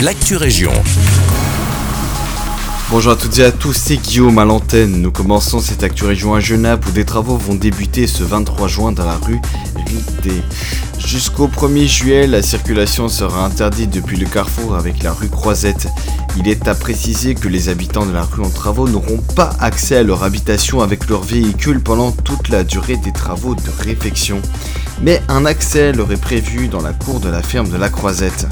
l'actu région. Bonjour à toutes et à tous, c'est Guillaume à l'antenne. Nous commençons cette Actu Région à Genappe où des travaux vont débuter ce 23 juin dans la rue Ridé. Jusqu'au 1er juillet, la circulation sera interdite depuis le carrefour avec la rue Croisette. Il est à préciser que les habitants de la rue en travaux n'auront pas accès à leur habitation avec leur véhicule pendant toute la durée des travaux de réfection. Mais un accès leur est prévu dans la cour de la ferme de la Croisette.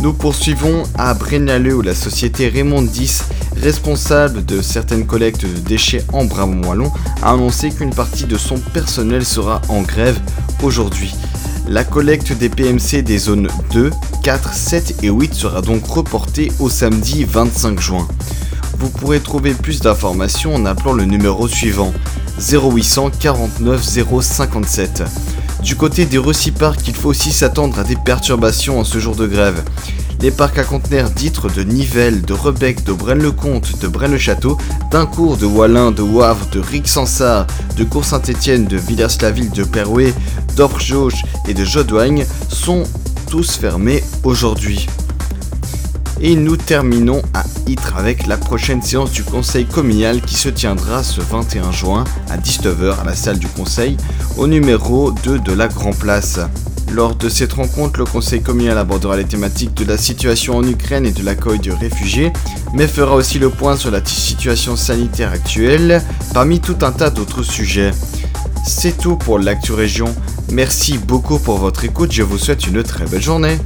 Nous poursuivons à Brennaleux où la société Raymond 10 responsable de certaines collectes de déchets en Brabant-Wallon, a annoncé qu'une partie de son personnel sera en grève aujourd'hui. La collecte des PMC des zones 2, 4, 7 et 8 sera donc reportée au samedi 25 juin. Vous pourrez trouver plus d'informations en appelant le numéro suivant 0800 49 057. Du côté des reciparcs, il faut aussi s'attendre à des perturbations en ce jour de grève. Les parcs à conteneurs d'Itre, de Nivelles, de Rebec, de Braine-le-Comte, de Braine-le-Château, d'Incourt, de Wallin, de Wavre, de Rixensart, de Cour-Saint-Étienne, de Villers-la-Ville, de Perouet, d'Orjauge et de Jodoigne sont tous fermés aujourd'hui. Et nous terminons à Itre avec la prochaine séance du conseil communal qui se tiendra ce 21 juin à 19h à la salle du conseil au numéro 2 de la Grand Place. Lors de cette rencontre, le Conseil communal abordera les thématiques de la situation en Ukraine et de l'accueil de réfugiés, mais fera aussi le point sur la situation sanitaire actuelle, parmi tout un tas d'autres sujets. C'est tout pour l'actu région. Merci beaucoup pour votre écoute, je vous souhaite une très belle journée.